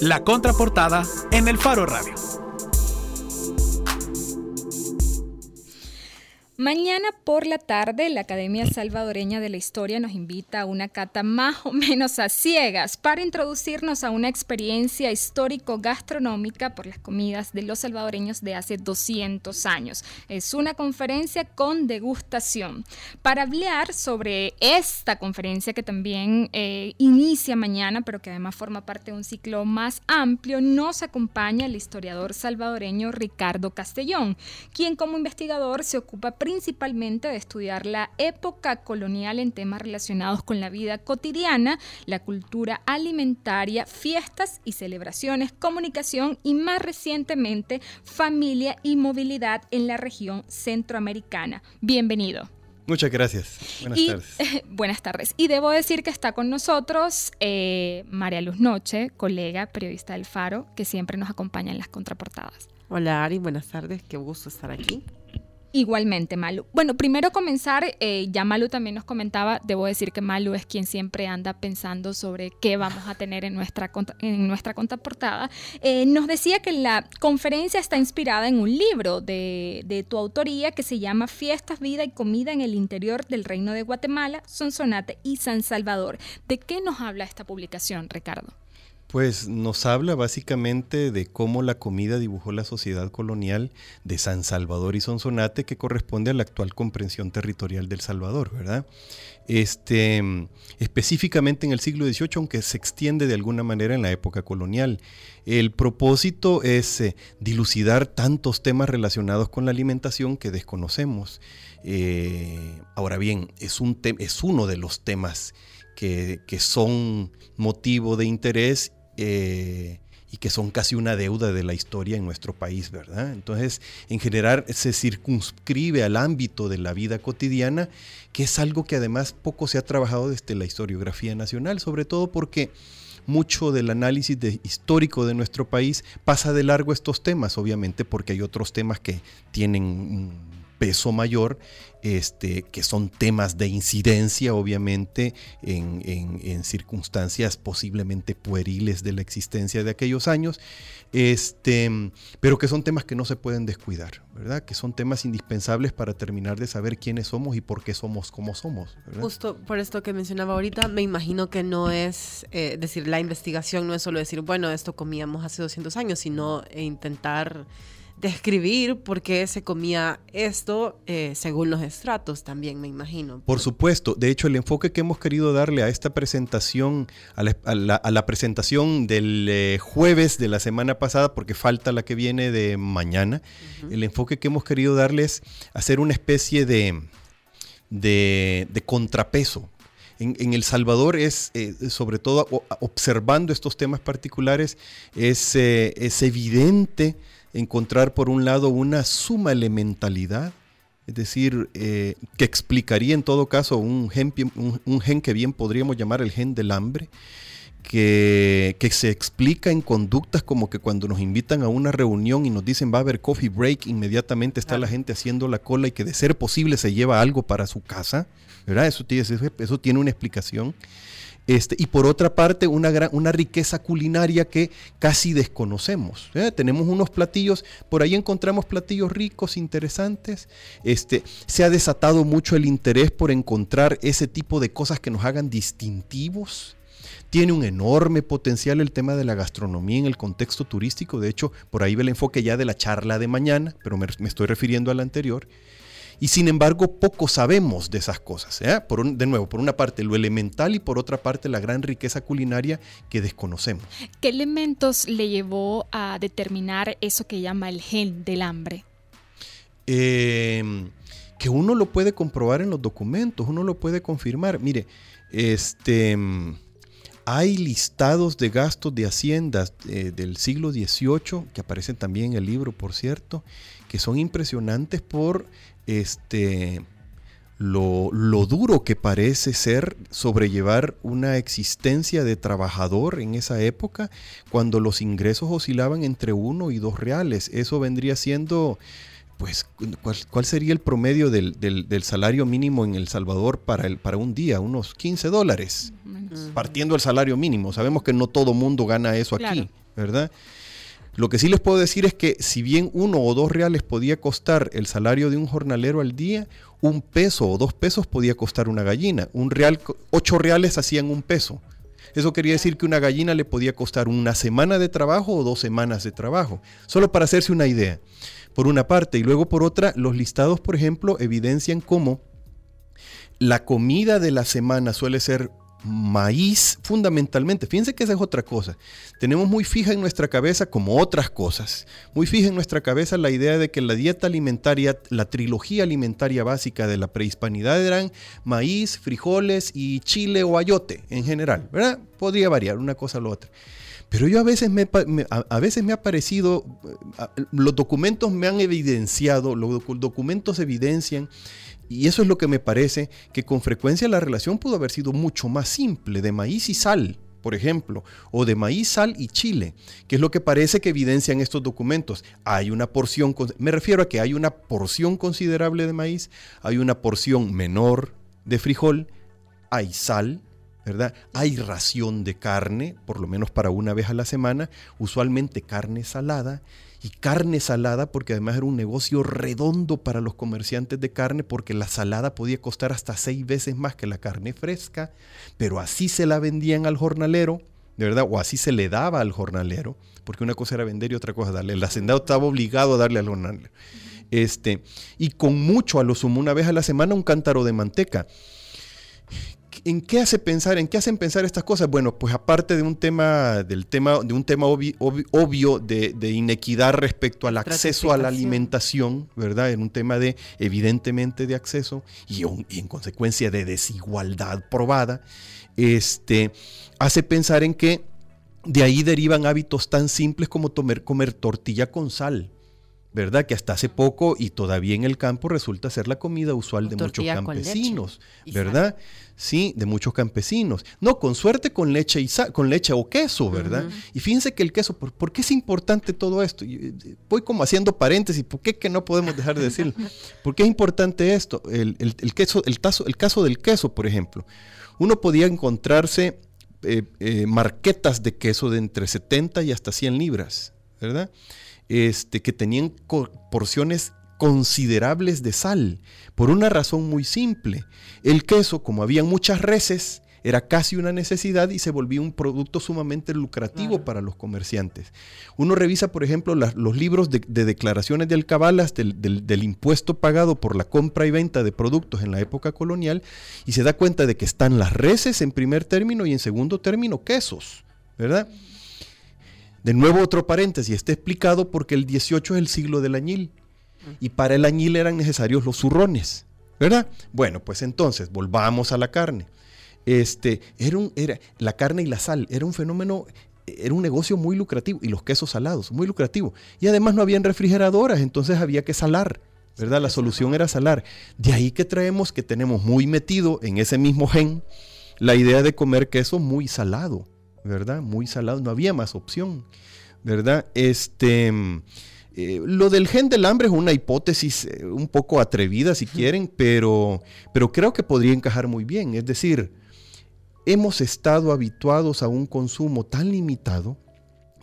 La contraportada en el Faro Radio. Mañana por la tarde, la Academia Salvadoreña de la Historia nos invita a una cata más o menos a ciegas para introducirnos a una experiencia histórico-gastronómica por las comidas de los salvadoreños de hace 200 años. Es una conferencia con degustación. Para hablar sobre esta conferencia que también eh, inicia mañana, pero que además forma parte de un ciclo más amplio, nos acompaña el historiador salvadoreño Ricardo Castellón, quien como investigador se ocupa principalmente de estudiar la época colonial en temas relacionados con la vida cotidiana, la cultura alimentaria, fiestas y celebraciones, comunicación y más recientemente familia y movilidad en la región centroamericana. Bienvenido. Muchas gracias. Buenas tardes. buenas tardes. Y debo decir que está con nosotros eh, María Luz Noche, colega periodista del Faro, que siempre nos acompaña en las contraportadas. Hola Ari, buenas tardes, qué gusto estar aquí. Igualmente, Malu. Bueno, primero comenzar, eh, ya Malu también nos comentaba, debo decir que Malu es quien siempre anda pensando sobre qué vamos a tener en nuestra, en nuestra contraportada. Eh, nos decía que la conferencia está inspirada en un libro de, de, tu autoría que se llama Fiestas, Vida y Comida en el Interior del Reino de Guatemala, Sonsonate y San Salvador. ¿De qué nos habla esta publicación, Ricardo? Pues nos habla básicamente de cómo la comida dibujó la sociedad colonial de San Salvador y Sonsonate que corresponde a la actual comprensión territorial del Salvador, ¿verdad? Este, específicamente en el siglo XVIII, aunque se extiende de alguna manera en la época colonial. El propósito es eh, dilucidar tantos temas relacionados con la alimentación que desconocemos. Eh, ahora bien, es, un es uno de los temas que, que son motivo de interés eh, y que son casi una deuda de la historia en nuestro país, ¿verdad? Entonces, en general se circunscribe al ámbito de la vida cotidiana, que es algo que además poco se ha trabajado desde la historiografía nacional, sobre todo porque mucho del análisis histórico de nuestro país pasa de largo estos temas, obviamente porque hay otros temas que tienen peso mayor, este, que son temas de incidencia, obviamente, en, circunstancias posiblemente pueriles de la existencia de aquellos años, este, pero que son temas que no se pueden descuidar, ¿verdad? Que son temas indispensables para terminar de saber quiénes somos y por qué somos como somos. Justo por esto que mencionaba ahorita, me imagino que no es eh, decir, la investigación no es solo decir, bueno, esto comíamos hace 200 años, sino intentar describir por qué se comía esto eh, según los estratos también, me imagino. Por supuesto, de hecho el enfoque que hemos querido darle a esta presentación, a la, presentación del eh, jueves de la semana pasada, porque falta la que viene de mañana, el enfoque que hemos querido darle es hacer una especie de, de, contrapeso. En, El Salvador es, eh, sobre todo observando estos temas particulares, es, es evidente encontrar por un lado una suma elementalidad, es decir, eh, que explicaría en todo caso un gen, un, gen, que bien podríamos llamar el gen del hambre, que, que, se explica en conductas como que cuando nos invitan a una reunión y nos dicen va a haber coffee break, inmediatamente está la gente haciendo la cola y que de ser posible se lleva algo para su casa, ¿verdad? Eso tiene, eso tiene una explicación. Este, y por otra parte, una, gran, una riqueza culinaria que casi desconocemos. ¿eh? Tenemos unos platillos, por ahí encontramos platillos ricos, interesantes. Este, se ha desatado mucho el interés por encontrar ese tipo de cosas que nos hagan distintivos. Tiene un enorme potencial el tema de la gastronomía en el contexto turístico. De hecho, por ahí ve el enfoque ya de la charla de mañana, pero me, me estoy refiriendo a la anterior y sin embargo poco sabemos de esas cosas. ¿eh? Por de nuevo, por una parte lo elemental y por otra parte la gran riqueza culinaria que desconocemos. ¿Qué elementos le llevó a determinar eso que llama el gen del hambre? Em, que uno lo puede comprobar en los documentos, uno lo puede confirmar. Mire, este, hay listados de gastos de haciendas eh, del siglo XVIII, que aparecen también en el libro, por cierto, que son impresionantes por este, lo, duro que parece ser sobrellevar una existencia de trabajador en esa época, cuando los ingresos oscilaban entre uno y dos reales. Eso vendría siendo pues, ¿cuál, sería el promedio del, salario mínimo en El Salvador para, el, para un día? Unos 15 dólares, partiendo del salario mínimo. Sabemos que no todo mundo gana eso aquí, ¿verdad? Lo que sí les puedo decir es que si bien uno o dos reales podía costar el salario de un jornalero al día, un peso o dos pesos podía costar una gallina. Un real, ocho reales hacían un peso. Eso quería decir que una gallina le podía costar una semana de trabajo o dos semanas de trabajo. Solo para hacerse una idea. Por una parte. Y luego por otra, los listados, por ejemplo, evidencian cómo la comida de la semana suele ser maíz fundamentalmente. Fíjense que esa es otra cosa. Tenemos muy fija en nuestra cabeza, como otras cosas, muy fija en nuestra cabeza la idea de que la dieta alimentaria, la trilogía alimentaria básica de la prehispanidad eran maíz, frijoles y chile o ayote en general, ¿verdad? Podría variar una cosa a la otra. Pero yo a veces me, a, veces me ha parecido, los documentos me han evidenciado, los documentos evidencian y eso es lo que me parece que con frecuencia la relación pudo haber sido mucho más simple, de maíz y sal, por ejemplo, o de maíz, sal y chile, que es lo que parece que evidencian estos documentos. Hay una porción, me refiero a que hay una porción considerable de maíz, hay una porción menor de frijol, hay sal, ¿verdad? Hay ración de carne, por lo menos para una vez a la semana, usualmente carne salada, y carne salada, porque además era un negocio redondo para los comerciantes de carne, porque la salada podía costar hasta seis veces más que la carne fresca, pero así se la vendían al jornalero, de verdad, o así se le daba al jornalero, porque una cosa era vender y otra cosa darle. El hacendado estaba obligado a darle al jornalero. Este, y con mucho, a lo sumo una vez a la semana, un cántaro de manteca. ¿En qué hace pensar, en qué hacen pensar estas cosas? Bueno, pues aparte de un tema, del tema, de un tema obvio, de, inequidad respecto al acceso a la alimentación, ¿verdad? En un tema de, evidentemente, de acceso y, en consecuencia de desigualdad probada, este, hace pensar en que de ahí derivan hábitos tan simples como comer tortilla con sal. ¿Verdad? Que hasta hace poco y todavía en el campo resulta ser la comida usual de muchos campesinos, ¿verdad? Sí, de muchos campesinos. No, con suerte con leche y con leche o queso, ¿verdad? Y fíjense que el queso, ¿por, qué es importante todo esto? Eh, voy como haciendo paréntesis, ¿por qué que no podemos dejar de decirlo? ¿Por qué es importante esto? El, queso, el, el caso del queso, por ejemplo. Uno podía encontrarse eh, eh, marquetas de queso de entre 70 y hasta 100 libras, ¿verdad? Este, que tenían porciones considerables de sal, por una razón muy simple. El queso, como había muchas reses, era casi una necesidad y se volvió un producto sumamente lucrativo para los comerciantes. Uno revisa, por ejemplo, los libros de, declaraciones de alcabalas del, del, impuesto pagado por la compra y venta de productos en la época colonial y se da cuenta de que están las reses en primer término y en segundo término quesos, ¿verdad? De nuevo otro paréntesis, está explicado porque el 18 es el siglo del añil y para el añil eran necesarios los zurrones, ¿verdad? Bueno, pues entonces volvamos a la carne. Este, era, un, era la carne y la sal, era un fenómeno era un negocio muy lucrativo y los quesos salados, muy lucrativo. Y además no habían refrigeradoras, entonces había que salar, ¿verdad? La solución era salar. De ahí que traemos que tenemos muy metido en ese mismo gen la idea de comer queso muy salado. ¿Verdad? Muy salado, no había más opción, ¿verdad? Este, eh, lo del gen del hambre es una hipótesis eh, un poco atrevida, si quieren, pero, pero creo que podría encajar muy bien. Es decir, hemos estado habituados a un consumo tan limitado,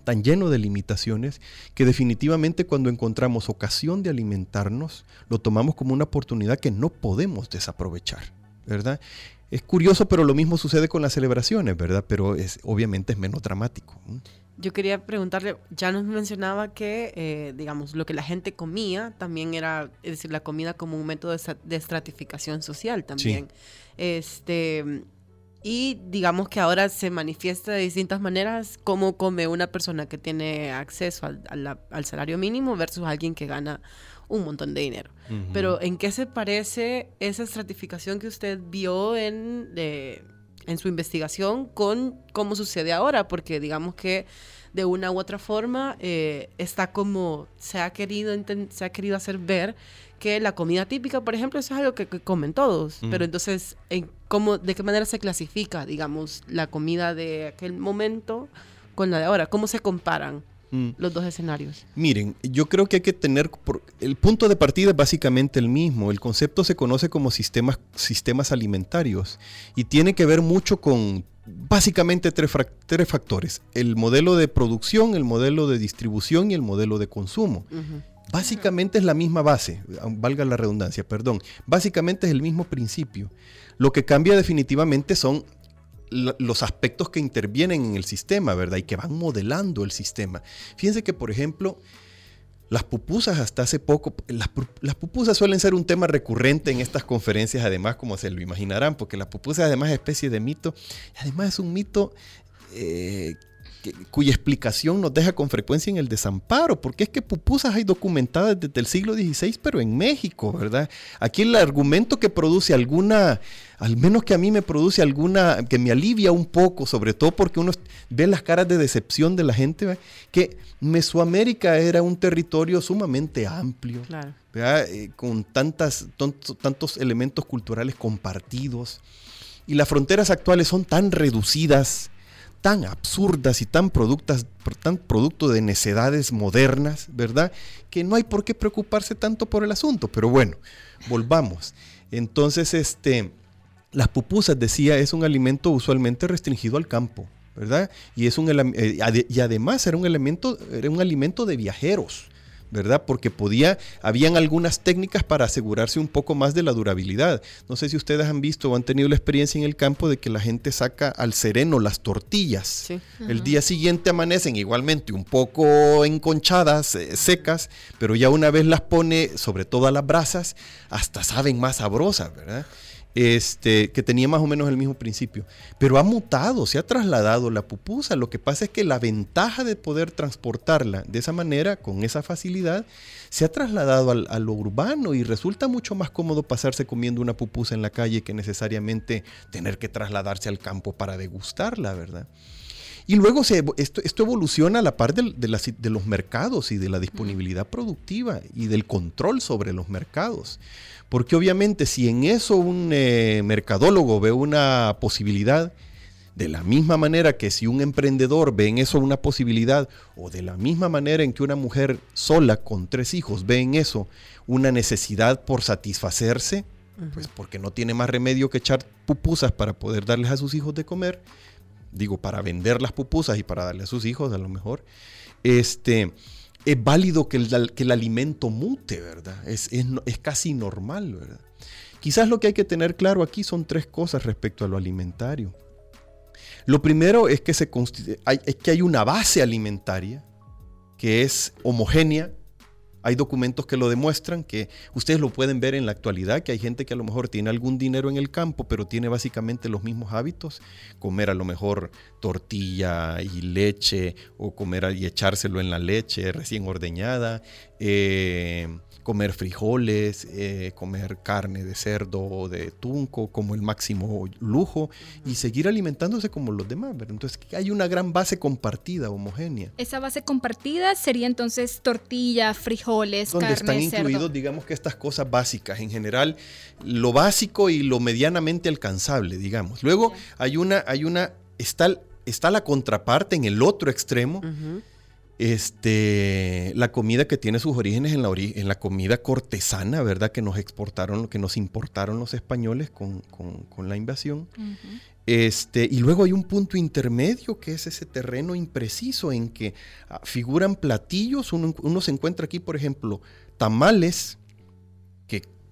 tan lleno de limitaciones, que definitivamente cuando encontramos ocasión de alimentarnos, lo tomamos como una oportunidad que no podemos desaprovechar, ¿verdad? Es curioso, pero lo mismo sucede con las celebraciones, ¿verdad? Pero es, obviamente es menos dramático. Yo quería preguntarle, ya nos mencionaba que, eh, digamos, lo que la gente comía también era, es decir, la comida como un método de, estratificación social también. Este, y digamos que ahora se manifiesta de distintas maneras cómo come una persona que tiene acceso al, al salario mínimo versus alguien que gana un montón de dinero. Pero ¿en qué se parece esa estratificación que usted vio en, en su investigación con cómo sucede ahora? Porque digamos que de una u otra forma eh, está como se ha querido se ha querido hacer ver que la comida típica, por ejemplo, eso es algo que, comen todos, pero entonces ¿en cómo, de qué manera se clasifica, digamos, la comida de aquel momento con la de ahora, cómo se comparan. Mm. los dos escenarios? Miren, yo creo que hay que tener, el punto de partida es básicamente el mismo. El concepto se conoce como sistemas, sistemas alimentarios y tiene que ver mucho con básicamente tres, factores. El modelo de producción, el modelo de distribución y el modelo de consumo. Básicamente es la misma base, valga la redundancia, perdón. Básicamente es el mismo principio. Lo que cambia definitivamente son los aspectos que intervienen en el sistema, ¿verdad? Y que van modelando el sistema. Fíjense que, por ejemplo, las pupusas hasta hace poco, las, pupusas suelen ser un tema recurrente en estas conferencias, además, como se lo imaginarán, porque las pupusas además es especie de mito, además es un mito eh, cuya explicación nos deja con frecuencia en el desamparo, porque es que pupusas hay documentadas desde el siglo XVI, pero en México, ¿verdad? Aquí el argumento que produce alguna, al menos que a mí me produce alguna, que me alivia un poco, sobre todo porque uno ve las caras de decepción de la gente, que Mesoamérica era un territorio sumamente amplio, eh, con tantas, tantos elementos culturales compartidos, y las fronteras actuales son tan reducidas, tan absurdas y tan, productas, tan producto de necedades modernas, ¿verdad? Que no hay por qué preocuparse tanto por el asunto. Pero bueno, volvamos. Entonces, este, las pupusas, decía, es un alimento usualmente restringido al campo, ¿verdad? Y, es un, eh, y además era un, elemento, era un alimento de viajeros. ¿Verdad? Porque podía, habían algunas técnicas para asegurarse un poco más de la durabilidad. No sé si ustedes han visto o han tenido la experiencia en el campo de que la gente saca al sereno las tortillas. El día siguiente amanecen igualmente un poco enconchadas, eh, secas, pero ya una vez las pone sobre todo a las brasas, hasta saben más sabrosas, ¿verdad? Este, que tenía más o menos el mismo principio. Pero ha mutado, se ha trasladado la pupusa. Lo que pasa es que la ventaja de poder transportarla de esa manera, con esa facilidad, se ha trasladado al, a lo urbano y resulta mucho más cómodo pasarse comiendo una pupusa en la calle que necesariamente tener que trasladarse al campo para degustarla, ¿verdad? Y luego se, esto, esto, evoluciona a la par de, de, los mercados y de la disponibilidad productiva y del control sobre los mercados. Porque obviamente si en eso un eh, mercadólogo ve una posibilidad, de la misma manera que si un emprendedor ve en eso una posibilidad, o de la misma manera en que una mujer sola con tres hijos ve en eso una necesidad por satisfacerse, pues porque no tiene más remedio que echar pupusas para poder darles a sus hijos de comer, digo, para vender las pupusas y para darle a sus hijos a lo mejor, este, es válido que el, que el alimento mute, ¿verdad? Es, es, casi normal, ¿verdad? Quizás lo que hay que tener claro aquí son tres cosas respecto a lo alimentario. Lo primero es que, se es que hay una base alimentaria que es homogénea hay documentos que lo demuestran, que ustedes lo pueden ver en la actualidad, que hay gente que a lo mejor tiene algún dinero en el campo, pero tiene básicamente los mismos hábitos, comer a lo mejor tortilla y leche, o comer y echárselo en la leche recién ordeñada, eh, comer frijoles, eh, comer carne de cerdo o de tunco como el máximo lujo y seguir alimentándose como los demás. Entonces hay una gran base compartida, homogénea. Esa base compartida sería entonces tortilla, frijoles, Donde están incluidos, digamos que estas cosas básicas, en general, lo básico y lo medianamente alcanzable, digamos. Luego hay una, hay una, está, está la contraparte en el otro extremo este, la comida que tiene sus orígenes en la, en la comida cortesana, ¿verdad? Que nos exportaron, que nos importaron los españoles con, la invasión. este, y luego hay un punto intermedio que es ese terreno impreciso en que ah, figuran platillos. Uno, uno, se encuentra aquí, por ejemplo, tamales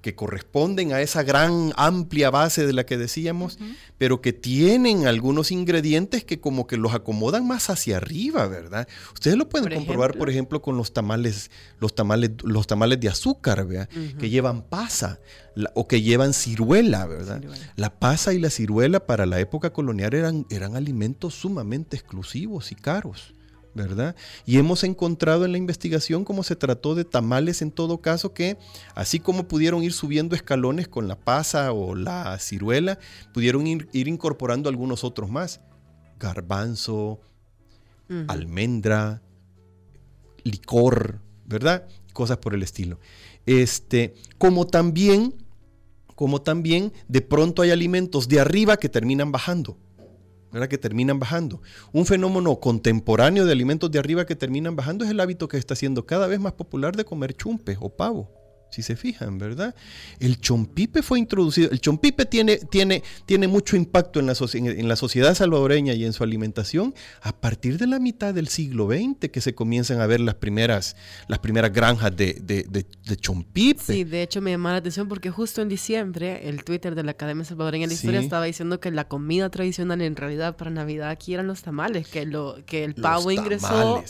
que corresponden a esa gran amplia base de la que decíamos, pero que tienen algunos ingredientes que como que los acomodan más hacia arriba, ¿verdad? Ustedes lo pueden comprobar, por ejemplo, con los tamales, los tamales, los tamales de azúcar, ¿verdad? Que llevan pasa o que llevan ciruela, ¿verdad? La pasa y la ciruela para la época colonial eran, eran alimentos sumamente exclusivos y caros. ¿Verdad? Y hemos encontrado en la investigación cómo se trató de tamales en todo caso que, así como pudieron ir subiendo escalones con la pasa o la ciruela, pudieron ir, incorporando algunos otros más. Garbanzo, almendra, licor, ¿verdad? Cosas por el estilo. Este, como también, como también de pronto hay alimentos de arriba que terminan bajando. ¿Verdad? que terminan bajando. Un fenómeno contemporáneo de alimentos de arriba que terminan bajando es el hábito que está siendo cada vez más popular de comer chumpe o pavo si se fijan, ¿verdad? El chompipe fue introducido, el chompipe tiene, tiene, tiene mucho impacto en la, en la, sociedad salvadoreña y en su alimentación a partir de la mitad del siglo XX que se comienzan a ver las primeras, las primeras granjas de, de, de, chompipe. Sí, de hecho me llamó la atención porque justo en diciembre el Twitter de la Academia Salvadoreña de la Historia estaba diciendo que la comida tradicional en realidad para Navidad aquí eran los tamales, que, lo, que el pavo ingresó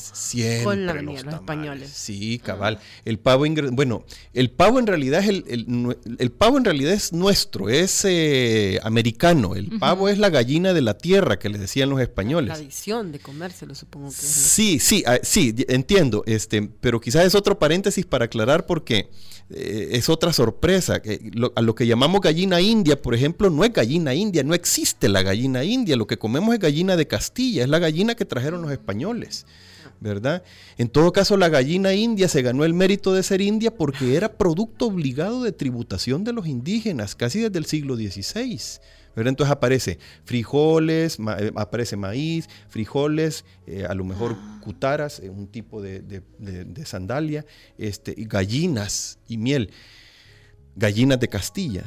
con la venida los, españoles. Sí, cabal. El pavo ingresó, bueno, el pavo en realidad es el, el, pavo en realidad es nuestro, es eh, americano. El pavo es la gallina de la tierra que le decían los españoles. La tradición de comérselo, supongo que es. Sí, sí, ah, sí, entiendo. Este, pero quizás es otro paréntesis para aclarar porque eh, es otra sorpresa. A lo que llamamos gallina india, por ejemplo, no es gallina india, no existe la gallina india. Lo que comemos es gallina de Castilla, es la gallina que trajeron los españoles. ¿Verdad? En todo caso, la gallina india se ganó el mérito de ser india porque era producto obligado de tributación de los indígenas, casi desde el siglo XVI. ¿verdad? Entonces aparece frijoles, eh, aparece maíz, frijoles, eh, a lo mejor ah. cutaras, eh, un tipo de, sandalia, este, gallinas y miel gallinas de Castilla.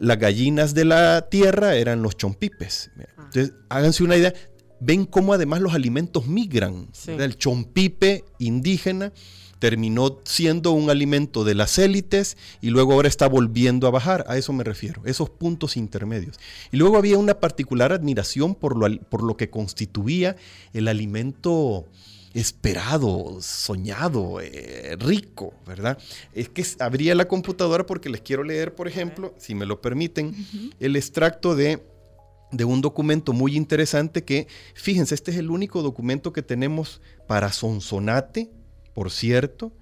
Las gallinas de la tierra eran los chompipes. Ah. Entonces, háganse una idea, ven cómo además los alimentos migran. El chompipe indígena terminó siendo un alimento de las élites y luego ahora está volviendo a bajar. A eso me refiero, esos puntos intermedios. Y luego había una particular admiración por lo, por lo que constituía el alimento esperado, soñado, eh, rico, ¿verdad? Es que abría la computadora porque les quiero leer, por ejemplo, si me lo permiten, el extracto de de un documento muy interesante que, fíjense, este es el único documento que tenemos para Sonsonate, por cierto,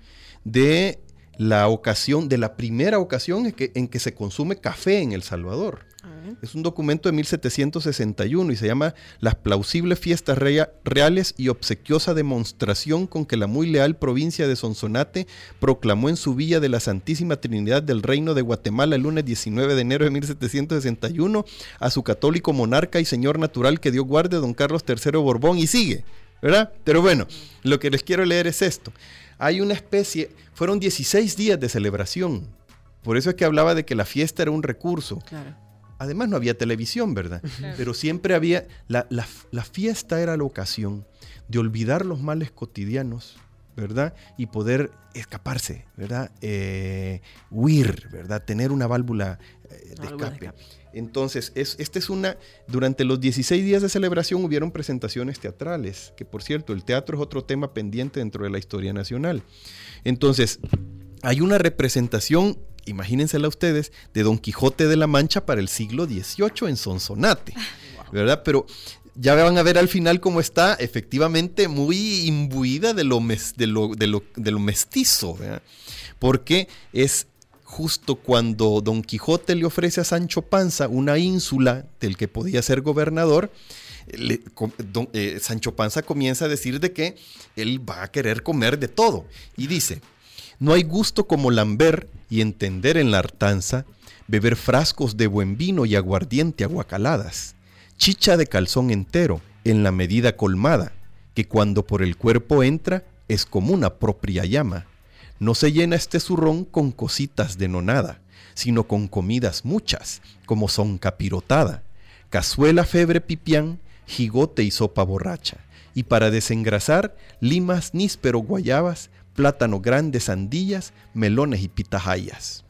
de la ocasión, de la primera ocasión en que, en que se consume café en El Salvador. Es un documento de 1761 y se llama Las plausibles fiestas reales y obsequiosa demostración con que la muy leal provincia de Sonsonate proclamó en su villa de la Santísima Trinidad del Reino de Guatemala el lunes 19 de enero de 1761 a su católico monarca y señor natural que dio guardia don Carlos III Borbón y sigue, ¿verdad? Pero bueno, lo que les quiero leer es esto. Hay una especie, fueron 16 días de celebración. Por eso es que hablaba de que la fiesta era un recurso. Claro Además no había televisión, ¿verdad? Pero siempre había, la, fiesta era la ocasión de olvidar los males cotidianos, ¿verdad? Y poder escaparse, ¿verdad? Eh, huir, ¿verdad? Tener una válvula eh, de, escape. Entonces, es, esta es una, durante los 16 días de celebración hubieron presentaciones teatrales, que por cierto, el teatro es otro tema pendiente dentro de la historia nacional. Entonces, hay una representación imagínensela ustedes, de Don Quijote de la Mancha para el siglo XVIII en Sonsonate, ¿verdad? Pero ya van a ver al final cómo está efectivamente muy imbuida de lo, mestizo, porque es justo cuando Don Quijote le ofrece a Sancho Panza una ínsula del que podía ser gobernador, eh, Sancho Panza comienza a decir de que él va a querer comer de todo. Y dice, no hay gusto como lamber y entender en la hartanza, beber frascos de buen vino y aguardiente aguacaladas, chicha de calzón entero, en la medida colmada, que cuando por el cuerpo entra es como una propia llama. No se llena este zurrón con cositas de nonada, sino con comidas muchas, como son capirotada, cazuela febre pipián, jigote y sopa borracha, y para desengrasar, limas níspero guayabas, plátano grandes, sandillas, melones y pitahayas.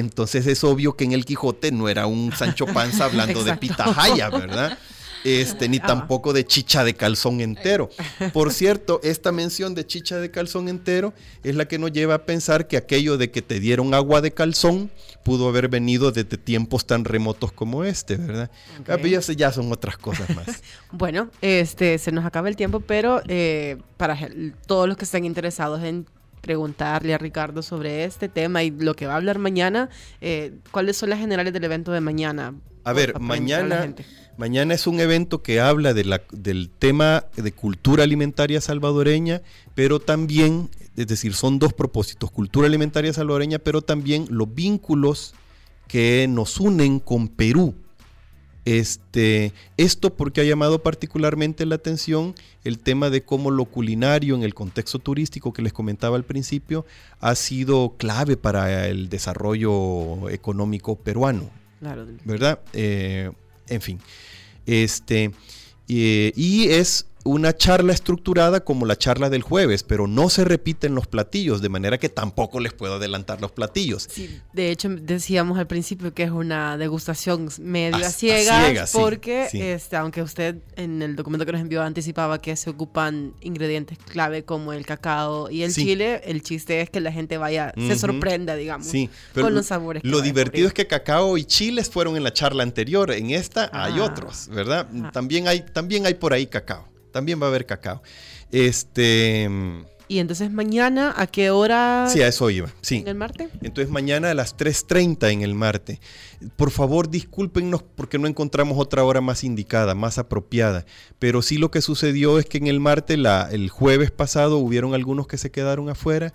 Entonces es obvio que en el Quijote no era un Sancho Panza hablando de pitahaya, ¿verdad? Este, ni ah. tampoco de chicha de calzón entero. Por cierto, esta mención de chicha de calzón entero es la que nos lleva a pensar que aquello de que te dieron agua de calzón pudo haber venido desde tiempos tan remotos como este, ¿verdad? Okay. ya son otras cosas más. bueno, este, se nos acaba el tiempo, pero eh, para todos los que estén interesados en preguntarle a Ricardo sobre este tema y lo que va a hablar mañana, eh, ¿cuáles son las generales del evento de mañana? A ver, mañana, mañana es un evento que habla de la, del tema de cultura alimentaria salvadoreña, pero también, es decir, son dos propósitos, cultura alimentaria salvadoreña, pero también los vínculos que nos unen con Perú, Este, esto porque ha llamado particularmente la atención el tema de cómo lo culinario en el contexto turístico que les comentaba al principio ha sido clave para el desarrollo económico peruano. Claro. ¿Verdad? Eh, en fin. Este, y es una charla estructurada como la charla del jueves, pero no se repiten los platillos, de manera que tampoco les puedo adelantar los platillos. de hecho, decíamos al principio que es una degustación media ciega, porque Este, aunque usted en el documento que nos envió anticipaba que se ocupan ingredientes clave como el cacao y el chile, el chiste es que la gente vaya, se sorprenda, digamos, con los sabores. lo divertido es que cacao y chiles fueron en la charla anterior, en esta hay ah. otros, ¿verdad? También hay, también hay por ahí cacao. También va a haber cacao. Este. Y entonces mañana, ¿a qué hora? Sí, a eso iba. Sí. ¿En el Marte? Entonces mañana a las 3.30 en el Marte. Por favor, discúlpenos porque no encontramos otra hora más indicada, más apropiada. Pero sí lo que sucedió es que en el Marte, la, el jueves pasado, hubieron algunos que se quedaron afuera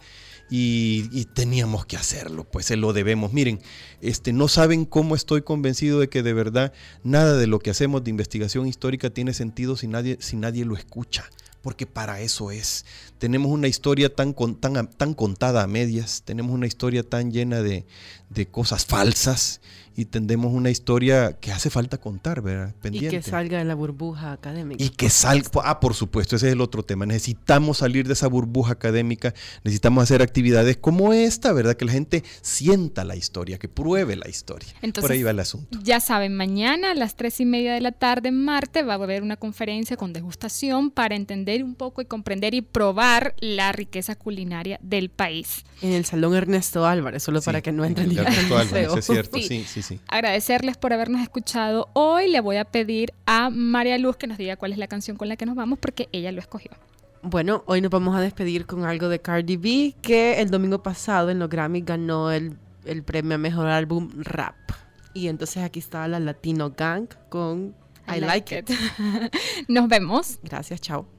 y, teníamos que hacerlo, pues se lo debemos. Miren, este, no saben cómo estoy convencido de que de verdad nada de lo que hacemos de investigación histórica tiene sentido si nadie, si nadie lo escucha porque para eso es. Tenemos una historia tan, tan, tan contada a medias, tenemos una historia tan llena de, de cosas falsas y tendemos una historia que hace falta contar, ¿verdad? Pendiente. Y que salga de la burbuja académica. Y que salga, ah, por supuesto, ese es el otro tema. Necesitamos salir de esa burbuja académica, necesitamos hacer actividades como esta, ¿verdad? Que la gente sienta la historia, que pruebe la historia. por ahí va el asunto. Ya saben, mañana a las tres y media de la tarde en Marte va a haber una conferencia con degustación para entender un poco y comprender y probar la riqueza culinaria del país. En el Salón Ernesto Álvarez, solo para que no entren Ernesto Álvarez, es cierto, sí, sí, sí. Agradecerles por habernos escuchado hoy. Le voy a pedir a María Luz que nos diga cuál es la canción con la que nos vamos porque ella lo escogió. Bueno, hoy nos vamos a despedir con algo de Cardi B que el domingo pasado en los Grammy ganó el, premio a Mejor Álbum Rap. Y entonces aquí está la Latino Gang con I, like, it. Nos vemos. Gracias, chao.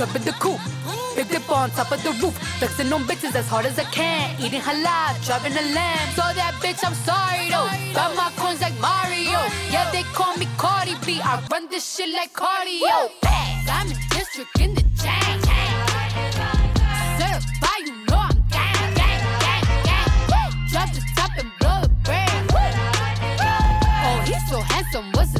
Stoop, jump in the coupe. Big dip on top of the roof. Flexing on bitches as hard as I can. Eating halal, driving a lamb. So that bitch, I'm sorry though. Got my coins like Mario. Yeah, they call me Cardi B. I run this shit like cardio. I'm in district in the chain. Certified, you know I'm gang, gang, gang, gang. Drop the top and blow the brand. Oh, he's so handsome. What's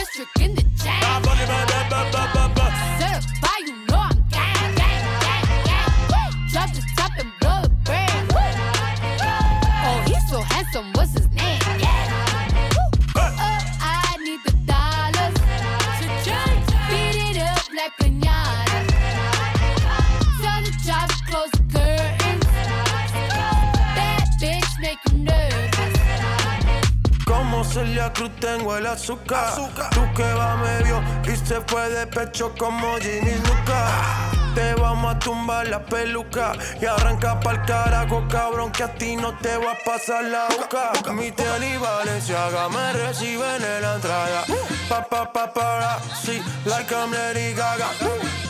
know I'm gang, gang, Cruz tengo el azúcar. Tú que va medio y se fue de pecho como Ginny Luca. Te vamos a tumbar la peluca y arranca pa'l carajo, cabrón, que a ti no te va a pasar la boca. Mi tele y Valenciaga me reciben en la entrada. Pa, pa, pa, para, sí, like I'm Lady Gaga.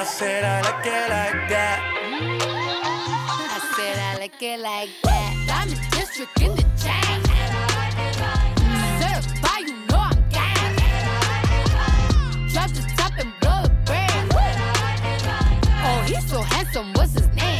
I said I like it like that. I said I like it like that. The district in the chain. Certified, you know I'm gang. Drop the top and blow the brand. Oh, he's so handsome, what's his name?